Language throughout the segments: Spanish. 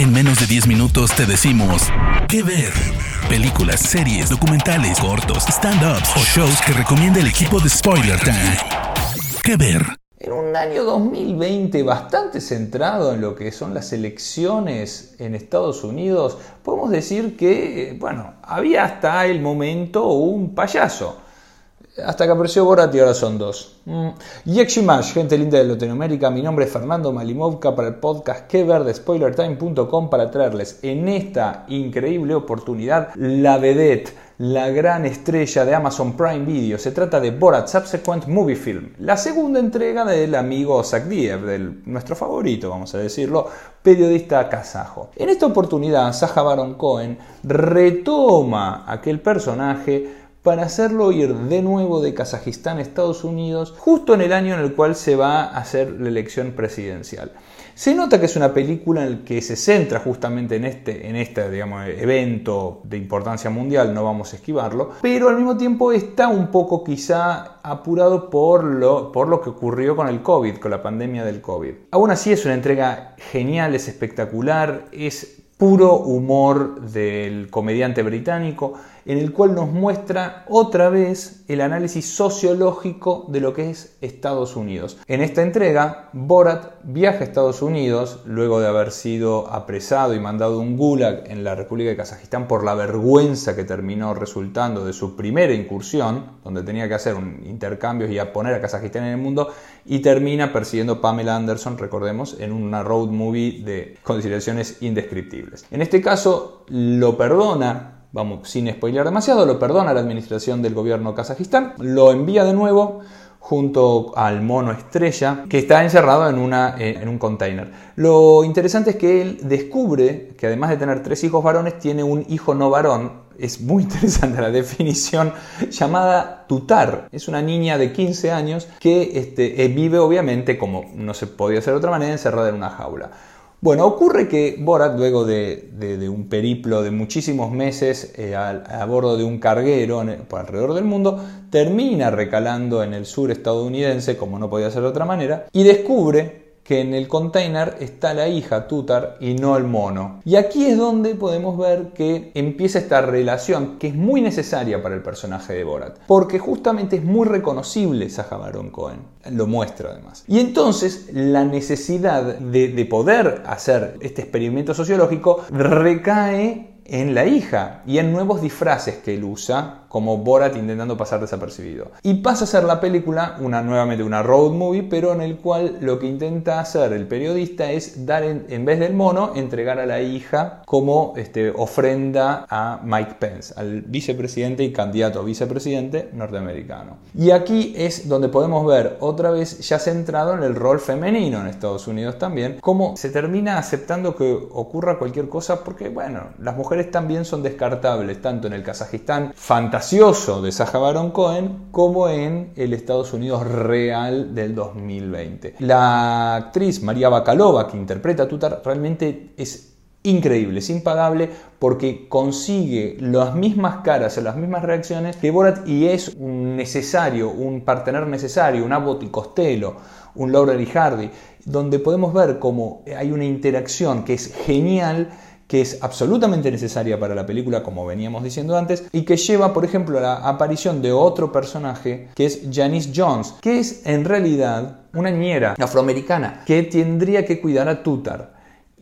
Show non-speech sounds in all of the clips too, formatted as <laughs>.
En menos de 10 minutos te decimos qué ver. Películas, series, documentales, cortos, stand-ups o shows que recomienda el equipo de Spoiler Time. ¿Qué ver? En un año 2020 bastante centrado en lo que son las elecciones en Estados Unidos, podemos decir que, bueno, había hasta el momento un payaso hasta que apareció Borat y ahora son dos. Mm. Yekshimash, gente linda de Latinoamérica, mi nombre es Fernando Malimovka para el podcast que ver de SpoilerTime.com para traerles en esta increíble oportunidad la vedette, la gran estrella de Amazon Prime Video. Se trata de Borat Subsequent Movie Film, la segunda entrega del amigo Zakdiev, del nuestro favorito, vamos a decirlo, periodista kazajo. En esta oportunidad, Saja Baron Cohen retoma aquel personaje para hacerlo ir de nuevo de Kazajistán a Estados Unidos justo en el año en el cual se va a hacer la elección presidencial. Se nota que es una película en la que se centra justamente en este, en este digamos, evento de importancia mundial, no vamos a esquivarlo, pero al mismo tiempo está un poco quizá apurado por lo, por lo que ocurrió con el COVID, con la pandemia del COVID. Aún así es una entrega genial, es espectacular, es puro humor del comediante británico, en el cual nos muestra otra vez el análisis sociológico de lo que es Estados Unidos. En esta entrega, Borat viaja a Estados Unidos luego de haber sido apresado y mandado un gulag en la República de Kazajistán por la vergüenza que terminó resultando de su primera incursión, donde tenía que hacer un intercambio y a poner a Kazajistán en el mundo, y termina persiguiendo Pamela Anderson, recordemos, en una road movie de consideraciones indescriptibles. En este caso lo perdona, vamos, sin spoiler demasiado, lo perdona la administración del gobierno kazajistán, lo envía de nuevo junto al mono estrella que está encerrado en, una, eh, en un container. Lo interesante es que él descubre que además de tener tres hijos varones, tiene un hijo no varón. Es muy <laughs> interesante la definición llamada Tutar. Es una niña de 15 años que este, eh, vive obviamente, como no se podía hacer de otra manera, encerrada en una jaula. Bueno, ocurre que Borat, luego de, un periplo de muchísimos meses eh, a, bordo de un carguero por alrededor del mundo, termina recalando en el sur estadounidense, como no podía ser de otra manera, y descubre que en el container está la hija Tutar y no el mono. Y aquí es donde podemos ver que empieza esta relación que es muy necesaria para el personaje de Borat, porque justamente es muy reconocible Saja Baron Cohen, lo muestra además. Y entonces la necesidad de, de poder hacer este experimento sociológico recae en la hija y en nuevos disfraces que él usa como Borat intentando pasar desapercibido. Y pasa a ser la película una nuevamente una road movie, pero en el cual lo que intenta hacer el periodista es dar en, vez del mono entregar a la hija como este, ofrenda a Mike Pence, al vicepresidente y candidato a vicepresidente norteamericano. Y aquí es donde podemos ver otra vez ya centrado en el rol femenino en Estados Unidos también, cómo se termina aceptando que ocurra cualquier cosa porque bueno, las mujeres también son descartables, tanto en el Kazajistán fantástico de Saja Baron Cohen como en el Estados Unidos real del 2020. La actriz María Bacalova, que interpreta a Tutar, realmente es increíble, es impagable porque consigue las mismas caras las mismas reacciones que Borat y es un necesario, un partener necesario, un Abbott y Costello, un Laurel y donde podemos ver cómo hay una interacción que es genial que es absolutamente necesaria para la película, como veníamos diciendo antes, y que lleva, por ejemplo, a la aparición de otro personaje, que es Janice Jones, que es en realidad una niñera afroamericana que tendría que cuidar a Tutar.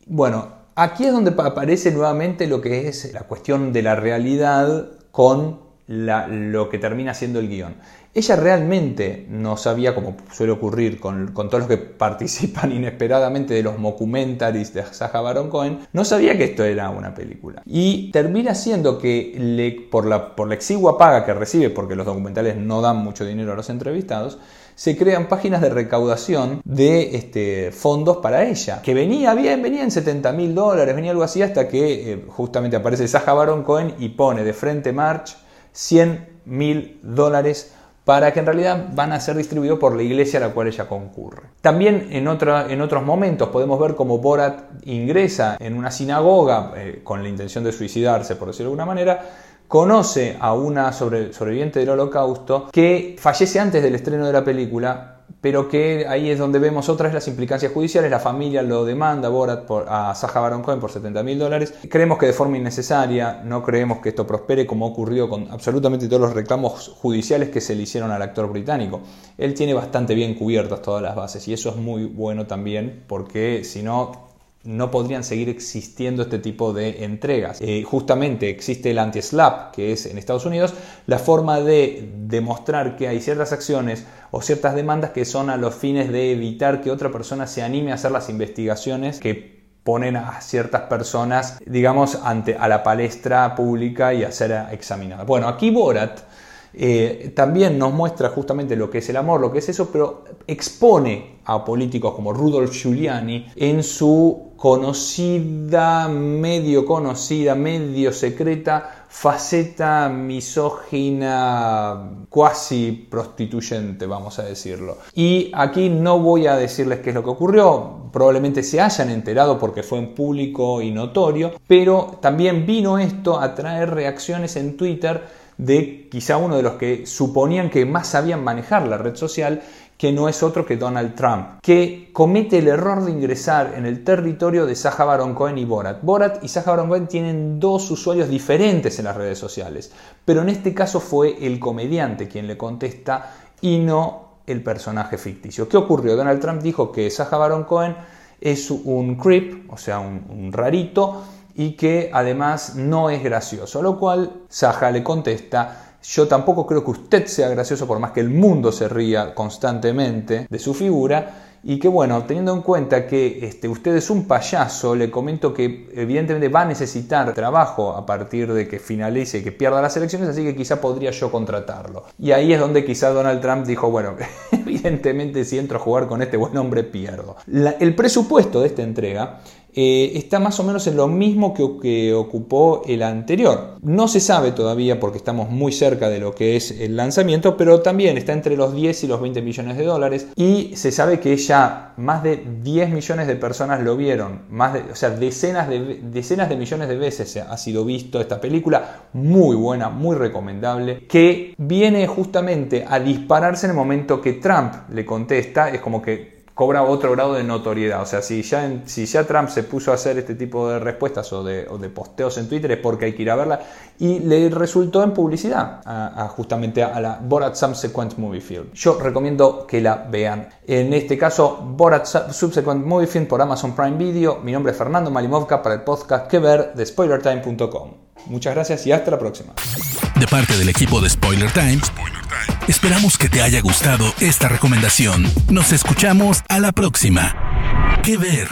Bueno, aquí es donde aparece nuevamente lo que es la cuestión de la realidad con lo que termina siendo el guion. Ella realmente no sabía, como suele ocurrir con, todos los que <laughs> participan inesperadamente de los mockumentaries de Saja Baron Cohen, no sabía que esto era una película. Y termina siendo que por, la, por la exigua paga que recibe, porque los documentales no dan mucho dinero a los entrevistados, se crean páginas de recaudación de este, fondos para ella. Que venía bien, venía en 70 mil dólares, venía algo así, hasta que eh, justamente aparece Saja Baron Cohen y pone de frente March 100 mil dólares para que en realidad van a ser distribuidos por la iglesia a la cual ella concurre. También en, otros momentos podemos ver cómo Borat ingresa en una sinagoga eh, con la intención de suicidarse, por decirlo de alguna manera, conoce a una sobreviviente del holocausto que fallece antes del estreno de la película pero que ahí es donde vemos otras las implicancias judiciales. La familia lo demanda Borat por, a Saja Baron Cohen por 70 mil dólares. Creemos que de forma innecesaria, no creemos que esto prospere como ocurrió con absolutamente todos los reclamos judiciales que se le hicieron al actor británico. Él tiene bastante bien cubiertas todas las bases y eso es muy bueno también porque si no no podrían seguir existiendo este tipo de entregas. Eh, justamente existe el anti-SLAP, que es en Estados Unidos la forma de demostrar que hay ciertas acciones o ciertas demandas que son a los fines de evitar que otra persona se anime a hacer las investigaciones que ponen a ciertas personas, digamos, ante a la palestra pública y a ser examinadas. Bueno, aquí Borat eh, también nos muestra justamente lo que es el amor, lo que es eso, pero expone a políticos como Rudolf Giuliani en su conocida, medio conocida, medio secreta faceta misógina, cuasi prostituyente, vamos a decirlo. Y aquí no voy a decirles qué es lo que ocurrió, probablemente se hayan enterado porque fue en público y notorio, pero también vino esto a traer reacciones en Twitter de quizá uno de los que suponían que más sabían manejar la red social, que no es otro que Donald Trump, que comete el error de ingresar en el territorio de Saja Baron Cohen y Borat. Borat y Saja Baron Cohen tienen dos usuarios diferentes en las redes sociales, pero en este caso fue el comediante quien le contesta y no el personaje ficticio. ¿Qué ocurrió? Donald Trump dijo que Saja Baron Cohen es un creep, o sea, un, un rarito, y que además no es gracioso. A lo cual Saja le contesta, yo tampoco creo que usted sea gracioso por más que el mundo se ría constantemente de su figura. Y que bueno, teniendo en cuenta que este, usted es un payaso, le comento que evidentemente va a necesitar trabajo a partir de que finalice y que pierda las elecciones, así que quizá podría yo contratarlo. Y ahí es donde quizá Donald Trump dijo, bueno, <laughs> evidentemente si entro a jugar con este buen hombre pierdo. el presupuesto de esta entrega eh, está más o menos en lo mismo que, ocupó el anterior. No se sabe todavía porque estamos muy cerca de lo que es el lanzamiento, pero también está entre los 10 y los 20 millones de dólares y se sabe que ya más de 10 millones de personas lo vieron, más o sea, decenas de, decenas de millones de veces ha sido visto esta película, muy buena, muy recomendable, que viene justamente a dispararse en el momento que Trump le contesta, es como que cobra otro grado de notoriedad. O sea, si ya, si ya Trump se puso a hacer este tipo de respuestas o de, posteos en Twitter es porque hay que ir a verla y le resultó en publicidad justamente a la Borat Subsequent Movie Film. Yo recomiendo que la vean. En este caso, Borat Subsequent Movie Film por Amazon Prime Video. Mi nombre es Fernando Malimovka para el podcast que ver de SpoilerTime.com. Muchas gracias y hasta la próxima. De parte del equipo de Spoiler Times, esperamos que te haya gustado esta recomendación. Nos escuchamos a la próxima. ¿Qué ver?